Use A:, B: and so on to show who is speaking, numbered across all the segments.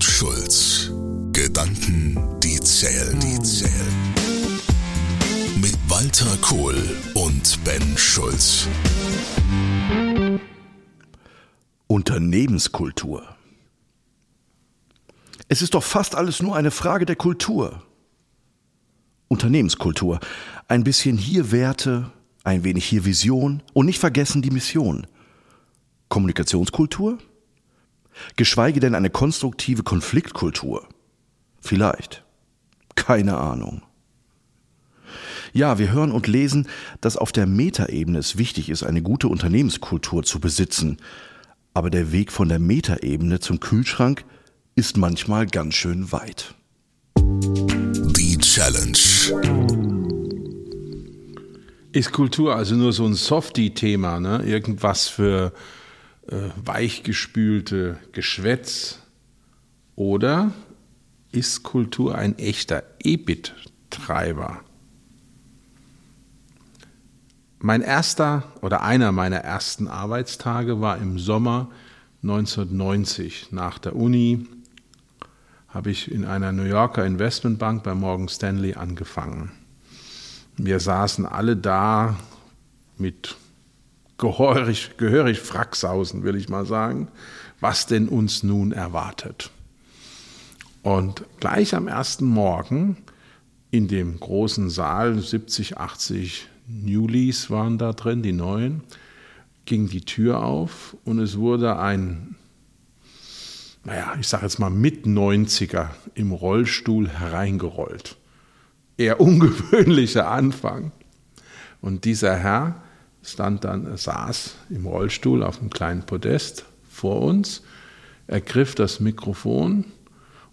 A: und Schulz. Gedanken, die zählen, die zählen. Mit Walter Kohl und Ben Schulz.
B: Unternehmenskultur. Es ist doch fast alles nur eine Frage der Kultur. Unternehmenskultur. Ein bisschen hier Werte, ein wenig hier Vision und nicht vergessen die Mission. Kommunikationskultur? Geschweige denn eine konstruktive Konfliktkultur. Vielleicht. Keine Ahnung. Ja, wir hören und lesen, dass auf der Metaebene es wichtig ist, eine gute Unternehmenskultur zu besitzen. Aber der Weg von der Metaebene zum Kühlschrank ist manchmal ganz schön weit.
A: Die Challenge.
C: Ist Kultur also nur so ein Softie-Thema, ne? Irgendwas für weichgespülte Geschwätz? Oder ist Kultur ein echter EBIT-Treiber? Mein erster oder einer meiner ersten Arbeitstage war im Sommer 1990 nach der Uni habe ich in einer New Yorker Investmentbank bei Morgan Stanley angefangen. Wir saßen alle da mit gehörig, gehörig Fracksausen, will ich mal sagen, was denn uns nun erwartet. Und gleich am ersten Morgen in dem großen Saal, 70, 80 Newlies waren da drin, die neuen, ging die Tür auf und es wurde ein naja, ich sage jetzt mal mit 90er im Rollstuhl hereingerollt. Eher ungewöhnlicher Anfang. Und dieser Herr stand dann, saß im Rollstuhl auf einem kleinen Podest vor uns, ergriff das Mikrofon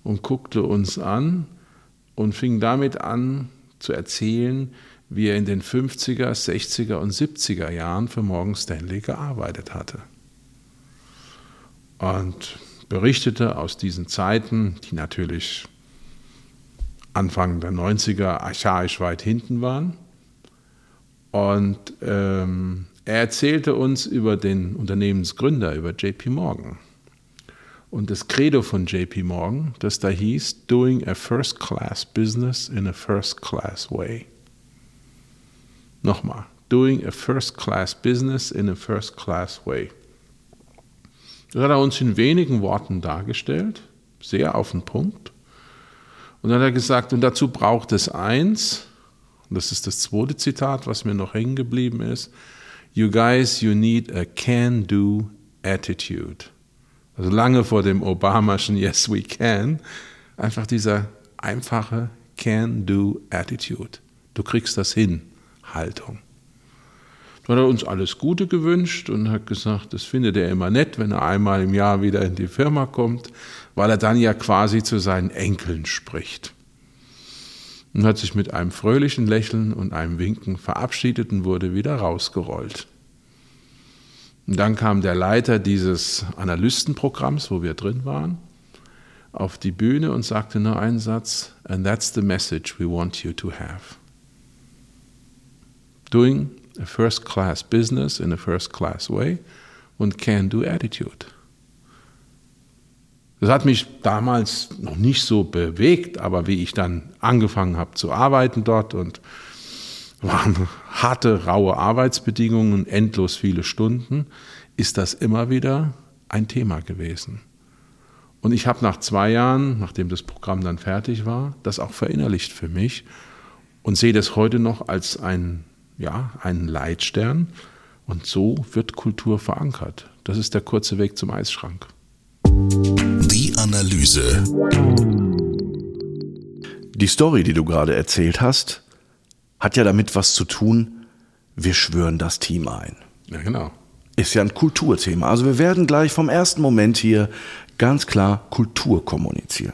C: und guckte uns an und fing damit an zu erzählen, wie er in den 50er, 60er und 70er Jahren für Morgan Stanley gearbeitet hatte. Und berichtete aus diesen Zeiten, die natürlich Anfang der 90er archaisch weit hinten waren. Und ähm, er erzählte uns über den Unternehmensgründer, über JP Morgan. Und das Credo von JP Morgan, das da hieß, Doing a First Class Business in a First Class Way. Nochmal, Doing a First Class Business in a First Class Way. Das hat er uns in wenigen Worten dargestellt, sehr auf den Punkt. Und dann hat er gesagt, und dazu braucht es eins, das ist das zweite Zitat, was mir noch hängen geblieben ist, You guys, you need a can-do attitude. Also lange vor dem Obamaschen Yes, we can, einfach dieser einfache can-do attitude. Du kriegst das hin, Haltung. Dann hat er uns alles Gute gewünscht und hat gesagt, das findet er immer nett, wenn er einmal im Jahr wieder in die Firma kommt, weil er dann ja quasi zu seinen Enkeln spricht. Und hat sich mit einem fröhlichen Lächeln und einem Winken verabschiedet und wurde wieder rausgerollt. Und dann kam der Leiter dieses Analystenprogramms, wo wir drin waren, auf die Bühne und sagte nur einen Satz, and that's the message we want you to have. Doing a first class business in a first class way und can-do attitude. Das hat mich damals noch nicht so bewegt, aber wie ich dann angefangen habe zu arbeiten dort und waren harte, raue Arbeitsbedingungen, endlos viele Stunden, ist das immer wieder ein Thema gewesen. Und ich habe nach zwei Jahren, nachdem das Programm dann fertig war, das auch verinnerlicht für mich und sehe das heute noch als ein ja, einen Leitstern. Und so wird Kultur verankert. Das ist der kurze Weg zum Eisschrank.
A: Die Analyse.
B: Die Story, die du gerade erzählt hast, hat ja damit was zu tun, wir schwören das Team ein.
C: Ja, genau.
B: Ist ja ein Kulturthema. Also wir werden gleich vom ersten Moment hier ganz klar Kultur kommunizieren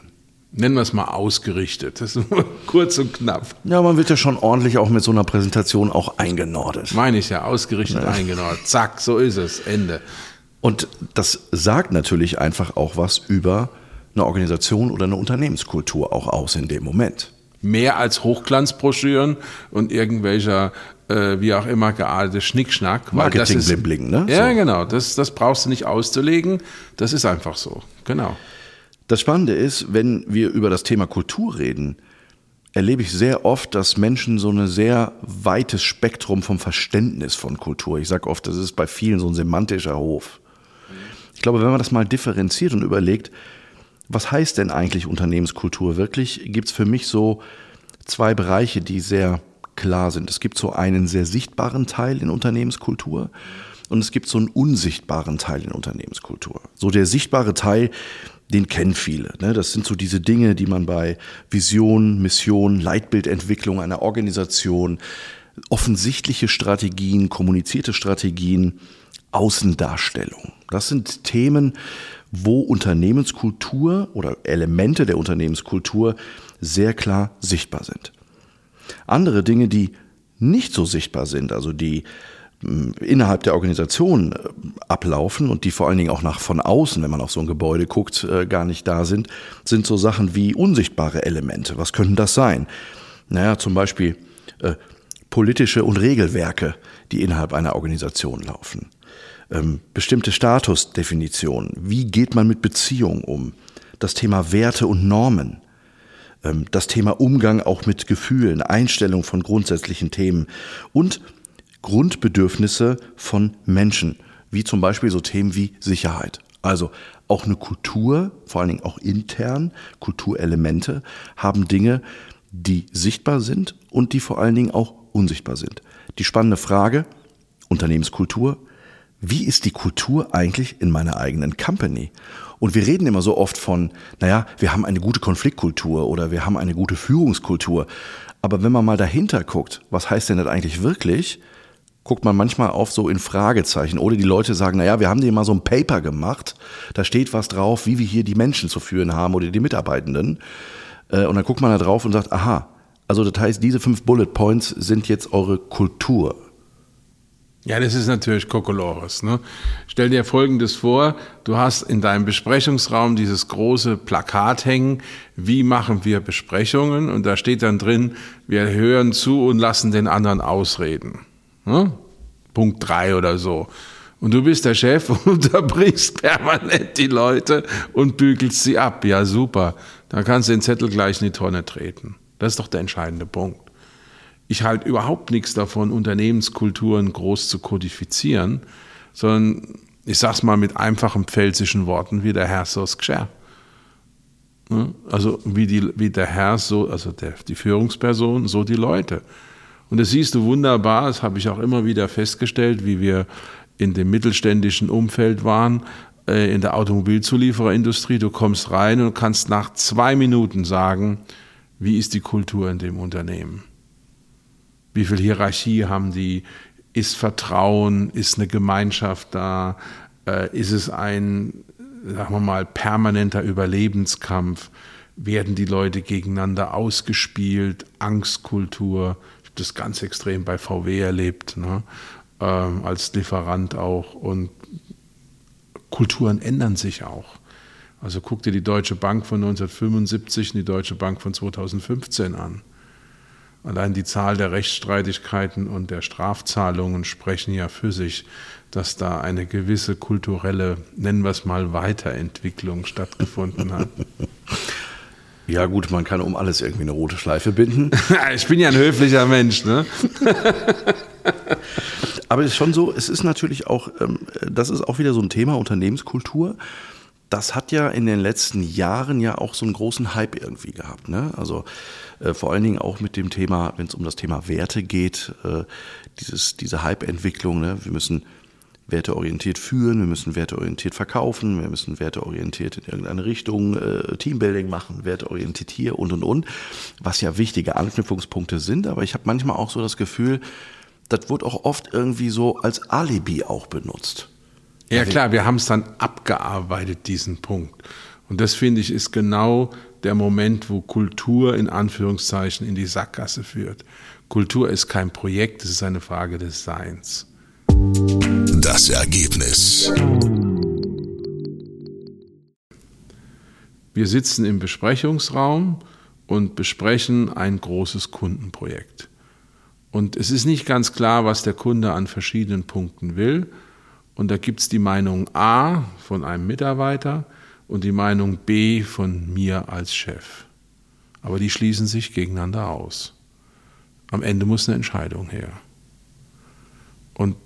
C: nennen wir es mal ausgerichtet. Das ist kurz und knapp.
B: Ja, man wird ja schon ordentlich auch mit so einer Präsentation auch eingenordet.
C: Meine ich ja, ausgerichtet ja. eingenordet. Zack, so ist es. Ende.
B: Und das sagt natürlich einfach auch was über eine Organisation oder eine Unternehmenskultur auch aus in dem Moment.
C: Mehr als Hochglanzbroschüren und irgendwelcher, äh, wie auch immer, geartete Schnickschnack.
B: Marketing Blimbling, ne?
C: Ja, so. genau. Das, das brauchst du nicht auszulegen. Das ist einfach so. Genau.
B: Das Spannende ist, wenn wir über das Thema Kultur reden, erlebe ich sehr oft, dass Menschen so ein sehr weites Spektrum vom Verständnis von Kultur, ich sage oft, das ist bei vielen so ein semantischer Hof. Ich glaube, wenn man das mal differenziert und überlegt, was heißt denn eigentlich Unternehmenskultur wirklich, gibt es für mich so zwei Bereiche, die sehr klar sind. Es gibt so einen sehr sichtbaren Teil in Unternehmenskultur und es gibt so einen unsichtbaren Teil in Unternehmenskultur. So der sichtbare Teil, den kennen viele. Ne? Das sind so diese Dinge, die man bei Vision, Mission, Leitbildentwicklung einer Organisation, offensichtliche Strategien, kommunizierte Strategien, Außendarstellung. Das sind Themen, wo Unternehmenskultur oder Elemente der Unternehmenskultur sehr klar sichtbar sind. Andere Dinge, die nicht so sichtbar sind, also die innerhalb der Organisation äh, ablaufen und die vor allen Dingen auch nach von außen, wenn man auf so ein Gebäude guckt, äh, gar nicht da sind, sind so Sachen wie unsichtbare Elemente. Was könnten das sein? Naja, zum Beispiel äh, politische und Regelwerke, die innerhalb einer Organisation laufen. Ähm, bestimmte Statusdefinitionen. Wie geht man mit Beziehungen um? Das Thema Werte und Normen. Ähm, das Thema Umgang auch mit Gefühlen, Einstellung von grundsätzlichen Themen und Grundbedürfnisse von Menschen, wie zum Beispiel so Themen wie Sicherheit. Also auch eine Kultur, vor allen Dingen auch intern, Kulturelemente haben Dinge, die sichtbar sind und die vor allen Dingen auch unsichtbar sind. Die spannende Frage, Unternehmenskultur, wie ist die Kultur eigentlich in meiner eigenen Company? Und wir reden immer so oft von, naja, wir haben eine gute Konfliktkultur oder wir haben eine gute Führungskultur. Aber wenn man mal dahinter guckt, was heißt denn das eigentlich wirklich? guckt man manchmal auf so in Fragezeichen. Oder die Leute sagen, naja, wir haben dir mal so ein Paper gemacht, da steht was drauf, wie wir hier die Menschen zu führen haben oder die Mitarbeitenden. Äh, und dann guckt man da drauf und sagt, aha, also das heißt, diese fünf Bullet Points sind jetzt eure Kultur.
C: Ja, das ist natürlich Kokolores. Ne? Stell dir Folgendes vor, du hast in deinem Besprechungsraum dieses große Plakat hängen, wie machen wir Besprechungen? Und da steht dann drin, wir hören zu und lassen den anderen ausreden. Ne? Punkt drei oder so. Und du bist der Chef und unterbrichst permanent die Leute und bügelst sie ab. Ja, super. Dann kannst du den Zettel gleich in die Tonne treten. Das ist doch der entscheidende Punkt. Ich halte überhaupt nichts davon, Unternehmenskulturen groß zu kodifizieren, sondern ich sag's mal mit einfachen pfälzischen Worten, wie der Herr so Gschär. Ne? Also wie, die, wie der Herr so, also der, die Führungsperson, so die Leute. Und das siehst du wunderbar, das habe ich auch immer wieder festgestellt, wie wir in dem mittelständischen Umfeld waren, äh, in der Automobilzuliefererindustrie. Du kommst rein und kannst nach zwei Minuten sagen, wie ist die Kultur in dem Unternehmen? Wie viel Hierarchie haben die? Ist Vertrauen? Ist eine Gemeinschaft da? Äh, ist es ein, sagen wir mal, permanenter Überlebenskampf? Werden die Leute gegeneinander ausgespielt? Angstkultur? das ganz extrem bei VW erlebt, ne? ähm, als Lieferant auch. Und Kulturen ändern sich auch. Also guck dir die Deutsche Bank von 1975 und die Deutsche Bank von 2015 an. Allein die Zahl der Rechtsstreitigkeiten und der Strafzahlungen sprechen ja für sich, dass da eine gewisse kulturelle, nennen wir es mal, Weiterentwicklung stattgefunden hat.
B: Ja, gut, man kann um alles irgendwie eine rote Schleife binden.
C: ich bin ja ein höflicher Mensch, ne?
B: Aber es ist schon so, es ist natürlich auch, ähm, das ist auch wieder so ein Thema Unternehmenskultur. Das hat ja in den letzten Jahren ja auch so einen großen Hype irgendwie gehabt. Ne? Also äh, vor allen Dingen auch mit dem Thema, wenn es um das Thema Werte geht, äh, dieses, diese Hype-Entwicklung. Ne? Wir müssen werteorientiert führen, wir müssen werteorientiert verkaufen, wir müssen werteorientiert in irgendeine Richtung äh, Teambuilding machen, werteorientiert hier und und und, was ja wichtige Anknüpfungspunkte sind, aber ich habe manchmal auch so das Gefühl, das wird auch oft irgendwie so als Alibi auch benutzt.
C: Ja klar, wir haben es dann abgearbeitet, diesen Punkt. Und das finde ich ist genau der Moment, wo Kultur in Anführungszeichen in die Sackgasse führt. Kultur ist kein Projekt, es ist eine Frage des Seins.
A: Das Ergebnis.
C: Wir sitzen im Besprechungsraum und besprechen ein großes Kundenprojekt. Und es ist nicht ganz klar, was der Kunde an verschiedenen Punkten will. Und da gibt es die Meinung A von einem Mitarbeiter und die Meinung B von mir als Chef. Aber die schließen sich gegeneinander aus. Am Ende muss eine Entscheidung her. Und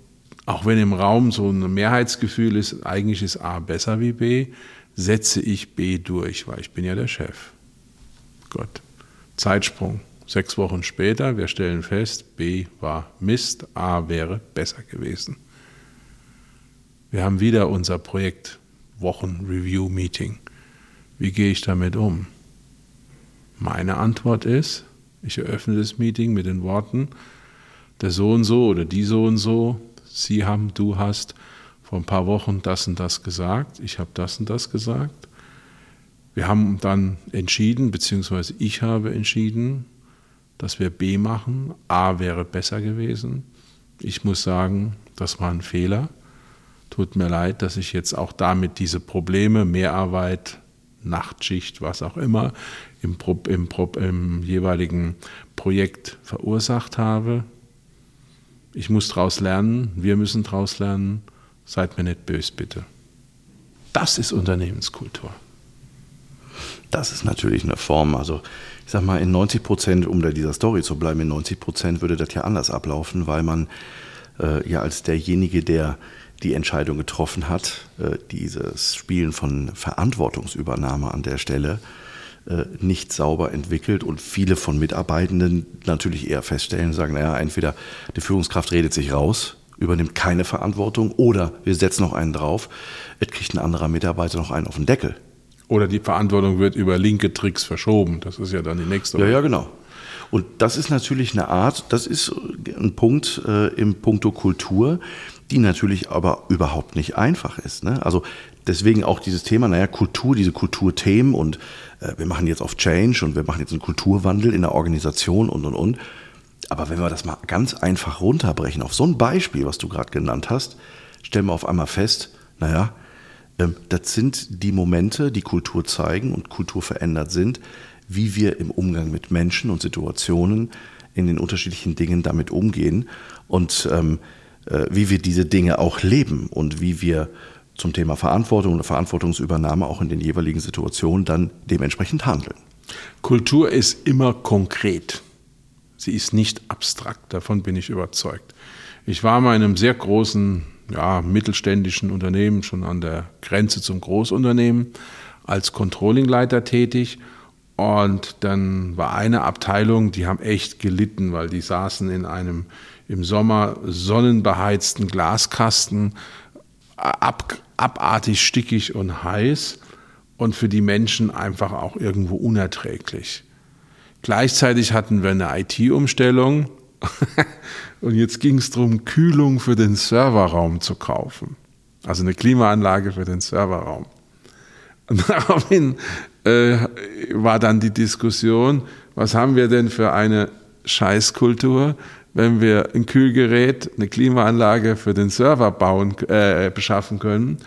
C: auch wenn im Raum so ein Mehrheitsgefühl ist, eigentlich ist A besser wie B, setze ich B durch, weil ich bin ja der Chef. Gott. Zeitsprung. Sechs Wochen später, wir stellen fest, B war Mist, A wäre besser gewesen. Wir haben wieder unser Projekt Wochen-Review-Meeting. Wie gehe ich damit um? Meine Antwort ist, ich eröffne das Meeting mit den Worten, der so und so oder die so und so, Sie haben, du hast vor ein paar Wochen das und das gesagt, ich habe das und das gesagt. Wir haben dann entschieden, beziehungsweise ich habe entschieden, dass wir B machen. A wäre besser gewesen. Ich muss sagen, das war ein Fehler. Tut mir leid, dass ich jetzt auch damit diese Probleme, Mehrarbeit, Nachtschicht, was auch immer, im, im, im jeweiligen Projekt verursacht habe. Ich muss daraus lernen, wir müssen daraus lernen. Seid mir nicht böse, bitte. Das ist Unternehmenskultur.
B: Das ist natürlich eine Form, also ich sag mal, in 90 Prozent, um bei dieser Story zu bleiben, in 90 Prozent würde das ja anders ablaufen, weil man äh, ja als derjenige, der die Entscheidung getroffen hat, äh, dieses Spielen von Verantwortungsübernahme an der Stelle äh, nicht sauber entwickelt und viele von Mitarbeitenden natürlich eher feststellen, sagen, naja, entweder die Führungskraft redet sich raus, übernimmt keine Verantwortung oder wir setzen noch einen drauf, es kriegt ein anderer Mitarbeiter noch einen auf den Deckel.
C: Oder die Verantwortung wird über linke Tricks verschoben. Das ist ja dann die nächste.
B: Ja, ja, genau. Und das ist natürlich eine Art, das ist ein Punkt äh, im Punkto Kultur, die natürlich aber überhaupt nicht einfach ist. Ne? Also deswegen auch dieses Thema, naja, Kultur, diese Kulturthemen und äh, wir machen jetzt auf Change und wir machen jetzt einen Kulturwandel in der Organisation und und und. Aber wenn wir das mal ganz einfach runterbrechen auf so ein Beispiel, was du gerade genannt hast, stellen wir auf einmal fest, naja, ähm, das sind die Momente, die Kultur zeigen und Kultur verändert sind, wie wir im Umgang mit Menschen und Situationen in den unterschiedlichen Dingen damit umgehen und ähm, äh, wie wir diese Dinge auch leben und wie wir zum Thema Verantwortung oder Verantwortungsübernahme auch in den jeweiligen Situationen dann dementsprechend handeln.
C: Kultur ist immer konkret. Sie ist nicht abstrakt, davon bin ich überzeugt. Ich war mal in einem sehr großen, ja, mittelständischen Unternehmen, schon an der Grenze zum Großunternehmen, als Controllingleiter tätig und dann war eine Abteilung, die haben echt gelitten, weil die saßen in einem im Sommer sonnenbeheizten Glaskasten, ab, abartig stickig und heiß und für die Menschen einfach auch irgendwo unerträglich. Gleichzeitig hatten wir eine IT-Umstellung und jetzt ging es darum, Kühlung für den Serverraum zu kaufen. Also eine Klimaanlage für den Serverraum. Und daraufhin äh, war dann die Diskussion, was haben wir denn für eine Scheißkultur, wenn wir ein Kühlgerät, eine Klimaanlage für den Server bauen, äh, beschaffen können,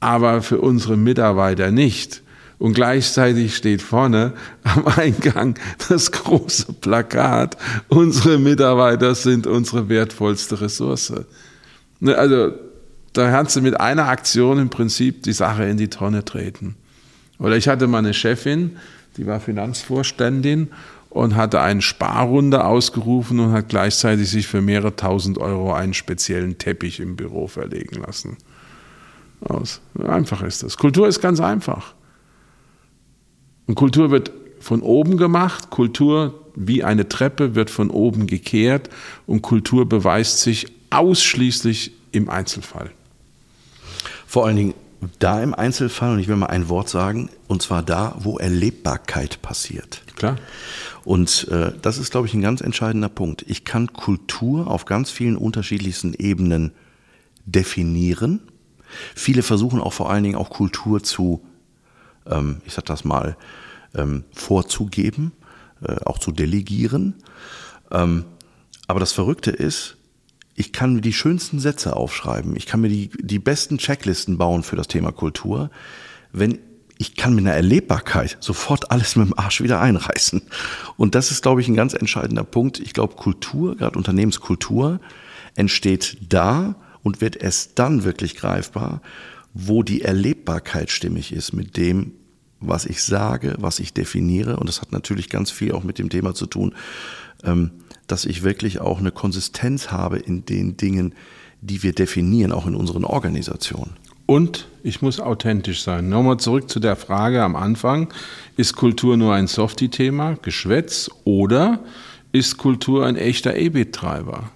C: aber für unsere Mitarbeiter nicht. Und gleichzeitig steht vorne am Eingang das große Plakat, unsere Mitarbeiter sind unsere wertvollste Ressource. Ne, also da kannst du mit einer Aktion im Prinzip die Sache in die Tonne treten. Oder ich hatte mal eine Chefin, die war Finanzvorständin und hatte eine Sparrunde ausgerufen und hat gleichzeitig sich für mehrere tausend Euro einen speziellen Teppich im Büro verlegen lassen. Aus. Einfach ist das. Kultur ist ganz einfach. Und Kultur wird von oben gemacht, Kultur wie eine Treppe wird von oben gekehrt und Kultur beweist sich ausschließlich im Einzelfall.
B: Vor allen Dingen da im Einzelfall, und ich will mal ein Wort sagen, und zwar da, wo Erlebbarkeit passiert.
C: Klar.
B: Und äh, das ist, glaube ich, ein ganz entscheidender Punkt. Ich kann Kultur auf ganz vielen unterschiedlichsten Ebenen definieren. Viele versuchen auch vor allen Dingen auch Kultur zu, ähm, ich sag das mal, ähm, vorzugeben, äh, auch zu delegieren. Ähm, aber das Verrückte ist, ich kann mir die schönsten Sätze aufschreiben, ich kann mir die, die besten Checklisten bauen für das Thema Kultur, wenn ich kann mit einer Erlebbarkeit sofort alles mit dem Arsch wieder einreißen. Und das ist, glaube ich, ein ganz entscheidender Punkt. Ich glaube, Kultur, gerade Unternehmenskultur, entsteht da und wird erst dann wirklich greifbar, wo die Erlebbarkeit stimmig ist mit dem, was ich sage, was ich definiere. Und das hat natürlich ganz viel auch mit dem Thema zu tun, ähm, dass ich wirklich auch eine Konsistenz habe in den Dingen, die wir definieren, auch in unseren Organisationen.
C: Und ich muss authentisch sein. Nochmal zurück zu der Frage am Anfang. Ist Kultur nur ein Softie-Thema, Geschwätz, oder ist Kultur ein echter EBIT-Treiber?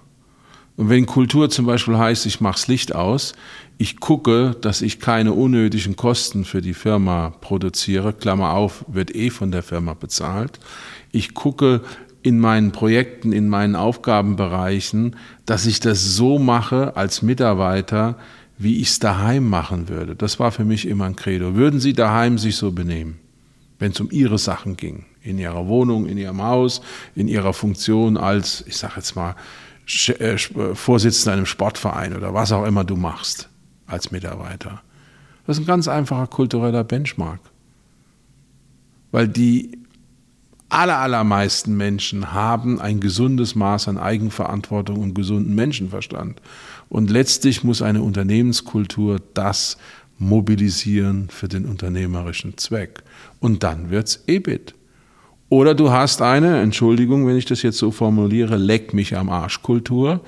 C: Und wenn Kultur zum Beispiel heißt, ich mache das Licht aus, ich gucke, dass ich keine unnötigen Kosten für die Firma produziere, Klammer auf, wird eh von der Firma bezahlt. Ich gucke in meinen Projekten, in meinen Aufgabenbereichen, dass ich das so mache als Mitarbeiter, wie ich es daheim machen würde. Das war für mich immer ein Credo. Würden Sie daheim sich so benehmen, wenn es um Ihre Sachen ging? In Ihrer Wohnung, in Ihrem Haus, in Ihrer Funktion als, ich sage jetzt mal, äh, Vorsitzender einem Sportverein oder was auch immer du machst als Mitarbeiter. Das ist ein ganz einfacher kultureller Benchmark. Weil die aller, allermeisten Menschen haben ein gesundes Maß an Eigenverantwortung und gesunden Menschenverstand. Und letztlich muss eine Unternehmenskultur das mobilisieren für den unternehmerischen Zweck. Und dann wird's EBIT. Oder du hast eine, Entschuldigung, wenn ich das jetzt so formuliere, leck mich am Arsch Kultur,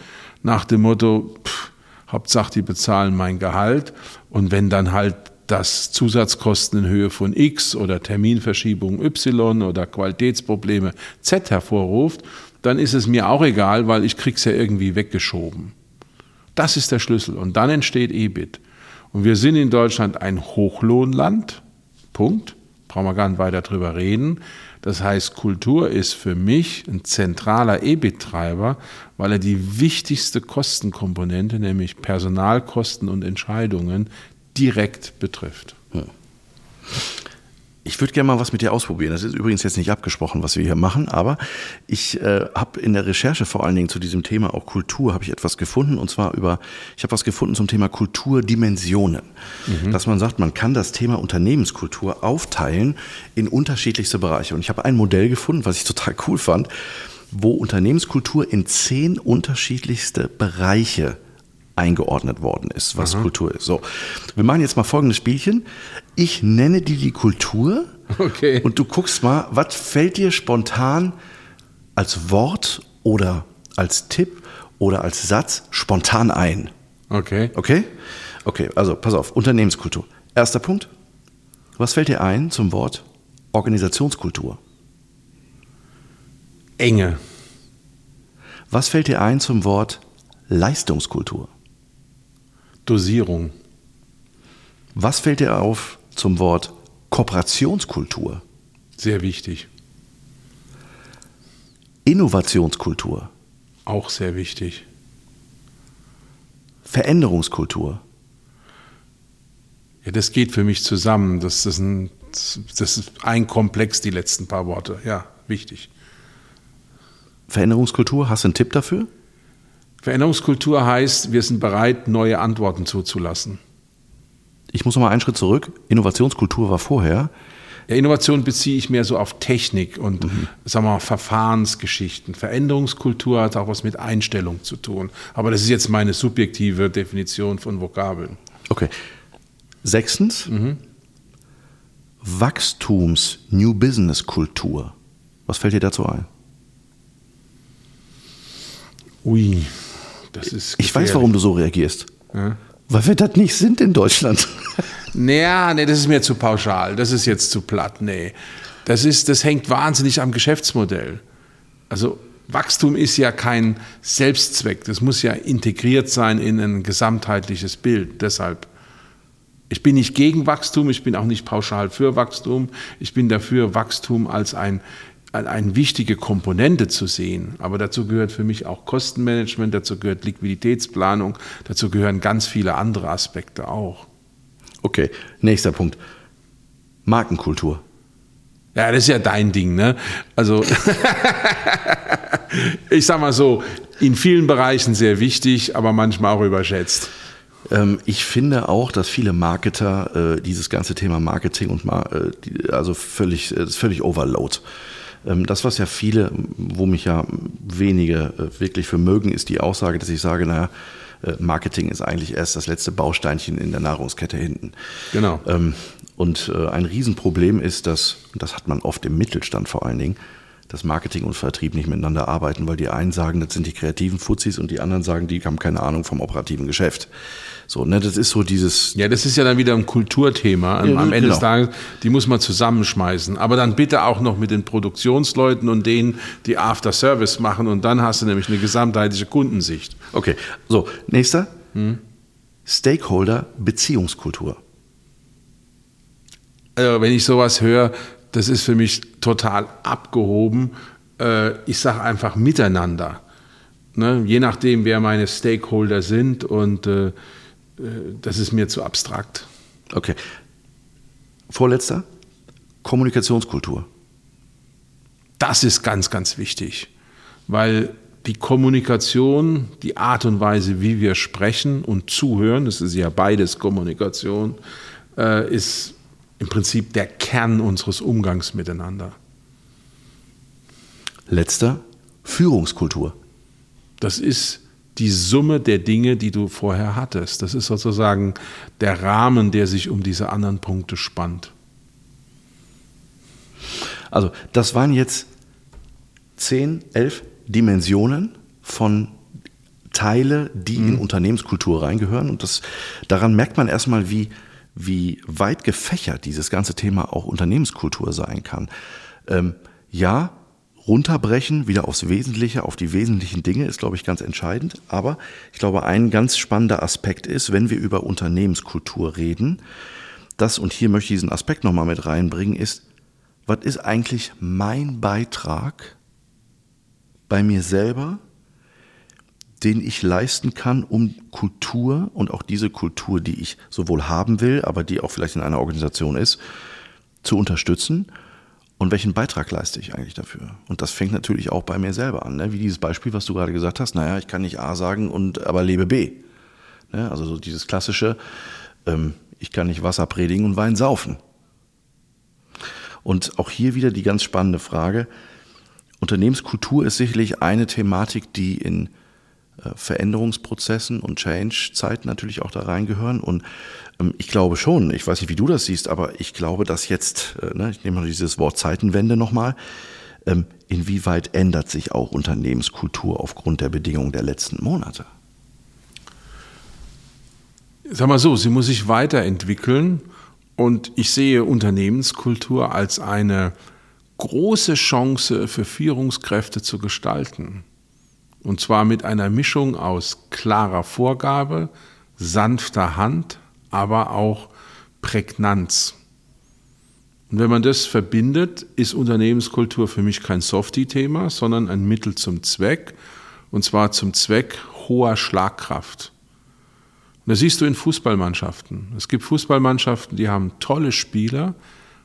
C: nach dem Motto, pff, Hauptsache die bezahlen mein Gehalt und wenn dann halt das Zusatzkosten in Höhe von X oder Terminverschiebung Y oder Qualitätsprobleme Z hervorruft, dann ist es mir auch egal, weil ich krieg's ja irgendwie weggeschoben. Das ist der Schlüssel. Und dann entsteht EBIT. Und wir sind in Deutschland ein Hochlohnland. Punkt. Brauchen wir gar nicht weiter drüber reden. Das heißt, Kultur ist für mich ein zentraler EBIT-Treiber, weil er die wichtigste Kostenkomponente, nämlich Personalkosten und Entscheidungen, direkt betrifft.
B: Ich würde gerne mal was mit dir ausprobieren. Das ist übrigens jetzt nicht abgesprochen, was wir hier machen, aber ich äh, habe in der Recherche vor allen Dingen zu diesem Thema auch Kultur habe ich etwas gefunden und zwar über ich habe was gefunden zum Thema Kulturdimensionen, mhm. dass man sagt, man kann das Thema Unternehmenskultur aufteilen in unterschiedlichste Bereiche und ich habe ein Modell gefunden, was ich total cool fand, wo Unternehmenskultur in zehn unterschiedlichste Bereiche eingeordnet worden ist, was Aha. Kultur ist. So, wir machen jetzt mal folgendes Spielchen. Ich nenne dir die Kultur okay. und du guckst mal, was fällt dir spontan als Wort oder als Tipp oder als Satz spontan ein.
C: Okay.
B: Okay? Okay, also pass auf, Unternehmenskultur. Erster Punkt. Was fällt dir ein zum Wort Organisationskultur?
C: Enge.
B: Was fällt dir ein zum Wort Leistungskultur?
C: Dosierung.
B: Was fällt dir auf zum Wort Kooperationskultur?
C: Sehr wichtig.
B: Innovationskultur.
C: Auch sehr wichtig.
B: Veränderungskultur.
C: Ja, das geht für mich zusammen. Das, das, ein, das ist ein Komplex, die letzten paar Worte. Ja, wichtig.
B: Veränderungskultur, hast du einen Tipp dafür?
C: Veränderungskultur heißt, wir sind bereit, neue Antworten zuzulassen.
B: Ich muss noch mal einen Schritt zurück. Innovationskultur war vorher.
C: Ja, Innovation beziehe ich mehr so auf Technik und mhm. sagen wir mal, Verfahrensgeschichten. Veränderungskultur hat auch was mit Einstellung zu tun. Aber das ist jetzt meine subjektive Definition von Vokabeln.
B: Okay. Sechstens, mhm. Wachstums-New Business-Kultur. Was fällt dir dazu ein?
C: Ui, das ist.
B: Ich weiß, warum du so reagierst. Ja? Weil wir das nicht sind in Deutschland.
C: Naja, nee, das ist mir zu pauschal. Das ist jetzt zu platt. Nee. Das, ist, das hängt wahnsinnig am Geschäftsmodell. Also Wachstum ist ja kein Selbstzweck. Das muss ja integriert sein in ein gesamtheitliches Bild. Deshalb, ich bin nicht gegen Wachstum, ich bin auch nicht pauschal für Wachstum. Ich bin dafür, Wachstum als ein eine wichtige Komponente zu sehen. Aber dazu gehört für mich auch Kostenmanagement, dazu gehört Liquiditätsplanung, dazu gehören ganz viele andere Aspekte auch.
B: Okay, nächster Punkt. Markenkultur.
C: Ja, das ist ja dein Ding, ne? Also, ich sag mal so, in vielen Bereichen sehr wichtig, aber manchmal auch überschätzt.
B: Ähm, ich finde auch, dass viele Marketer äh, dieses ganze Thema Marketing und äh, also völlig, äh, völlig overload. Ähm, das, was ja viele, wo mich ja wenige äh, wirklich für mögen, ist die Aussage, dass ich sage, naja, äh, Marketing ist eigentlich erst das letzte Bausteinchen in der Nahrungskette hinten.
C: Genau.
B: Ähm, und äh, ein Riesenproblem ist, dass, und das hat man oft im Mittelstand vor allen Dingen, dass Marketing und Vertrieb nicht miteinander arbeiten, weil die einen sagen, das sind die kreativen Fuzis und die anderen sagen, die haben keine Ahnung vom operativen Geschäft. So, ne, das ist so dieses.
C: Ja, das ist ja dann wieder ein Kulturthema. Am,
B: Ja,
C: am Ende
B: genau.
C: des Tages, die muss man zusammenschmeißen. Aber dann bitte auch noch mit den Produktionsleuten und denen, die After Service machen. Und dann hast du nämlich eine gesamtheitliche Kundensicht.
B: Okay, so, nächster. Stakeholder Beziehungskultur.
C: Also, wenn ich sowas höre, das ist für mich total abgehoben. Äh, ich sage einfach miteinander. Ne? Je nachdem, wer meine Stakeholder sind. Und äh, das ist mir zu abstrakt.
B: Okay. Vorletzter. Kommunikationskultur.
C: Das ist ganz, ganz wichtig, weil die Kommunikation, die Art und Weise, wie wir sprechen und zuhören, das ist ja beides Kommunikation, äh, ist im Prinzip der Kern unseres Umgangs miteinander.
B: Letzter. Führungskultur.
C: Das ist die Summe der Dinge, die du vorher hattest. Das ist sozusagen der Rahmen, der sich um diese anderen Punkte spannt.
B: Also, das waren jetzt zehn, elf Dimensionen von Teile, die in Unternehmenskultur reingehören. Und das, daran merkt man erstmal, wie, wie weit gefächert dieses ganze Thema auch Unternehmenskultur sein kann. Ähm, ja, runterbrechen, wieder aufs Wesentliche, auf die wesentlichen Dinge ist, glaube ich, ganz entscheidend. Aber ich glaube, ein ganz spannender Aspekt ist, wenn wir über Unternehmenskultur reden, das, und hier möchte ich diesen Aspekt nochmal mit reinbringen, ist, was ist eigentlich mein Beitrag bei mir selber, den ich leisten kann, um Kultur und auch diese Kultur, die ich sowohl haben will, aber die auch vielleicht in einer Organisation ist, zu unterstützen? Und welchen Beitrag leiste ich eigentlich dafür? Und das fängt natürlich auch bei mir selber an, ne? wie dieses Beispiel, was du gerade gesagt hast. Naja, ich kann nicht A sagen und aber lebe B. Ne? Also so dieses klassische, ähm, ich kann nicht Wasser predigen und Wein saufen. Und auch hier wieder die ganz spannende Frage. Unternehmenskultur ist sicherlich eine Thematik, die in Veränderungsprozessen und Change-Zeiten natürlich auch da reingehören. Und ähm, ich glaube schon, ich weiß nicht, wie du das siehst, aber ich glaube, dass jetzt, äh, ne, ich nehme mal dieses Wort Zeitenwende nochmal, ähm, inwieweit ändert sich auch Unternehmenskultur aufgrund der Bedingungen der letzten Monate?
C: Sag mal so, sie muss sich weiterentwickeln und ich sehe Unternehmenskultur als eine große Chance für Führungskräfte zu gestalten. Und zwar mit einer Mischung aus klarer Vorgabe, sanfter Hand, aber auch Prägnanz. Und wenn man das verbindet, ist Unternehmenskultur für mich kein Softie-Thema, sondern ein Mittel zum Zweck, und zwar zum Zweck hoher Schlagkraft. Und das siehst du in Fußballmannschaften. Es gibt Fußballmannschaften, die haben tolle Spieler,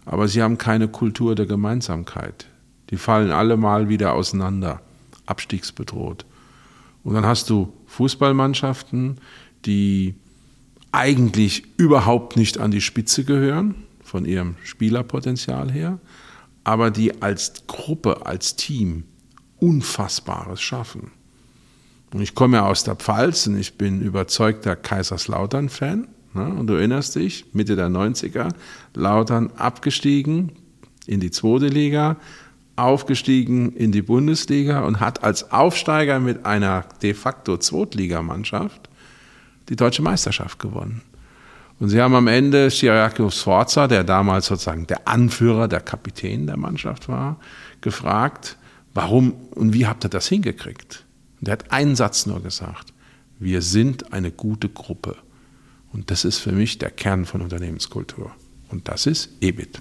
C: aber sie haben keine Kultur der Gemeinsamkeit. Die fallen alle mal wieder auseinander, abstiegsbedroht. Und dann hast du Fußballmannschaften, die eigentlich überhaupt nicht an die Spitze gehören, von ihrem Spielerpotenzial her, aber die als Gruppe, als Team Unfassbares schaffen. Und ich komme ja aus der Pfalz und ich bin überzeugter Kaiserslautern-Fan. Ne? Und du erinnerst dich, Mitte der 90er, Lautern abgestiegen in die zweite Liga, aufgestiegen in die Bundesliga und hat als Aufsteiger mit einer de facto Zweitligamannschaft die deutsche Meisterschaft gewonnen. Und sie haben am Ende Chiriaco Sforza, der damals sozusagen der Anführer, der Kapitän der Mannschaft war, gefragt, warum und wie habt ihr das hingekriegt? Und er hat einen Satz nur gesagt, wir sind eine gute Gruppe. Und das ist für mich der Kern von Unternehmenskultur. Und das ist EBIT.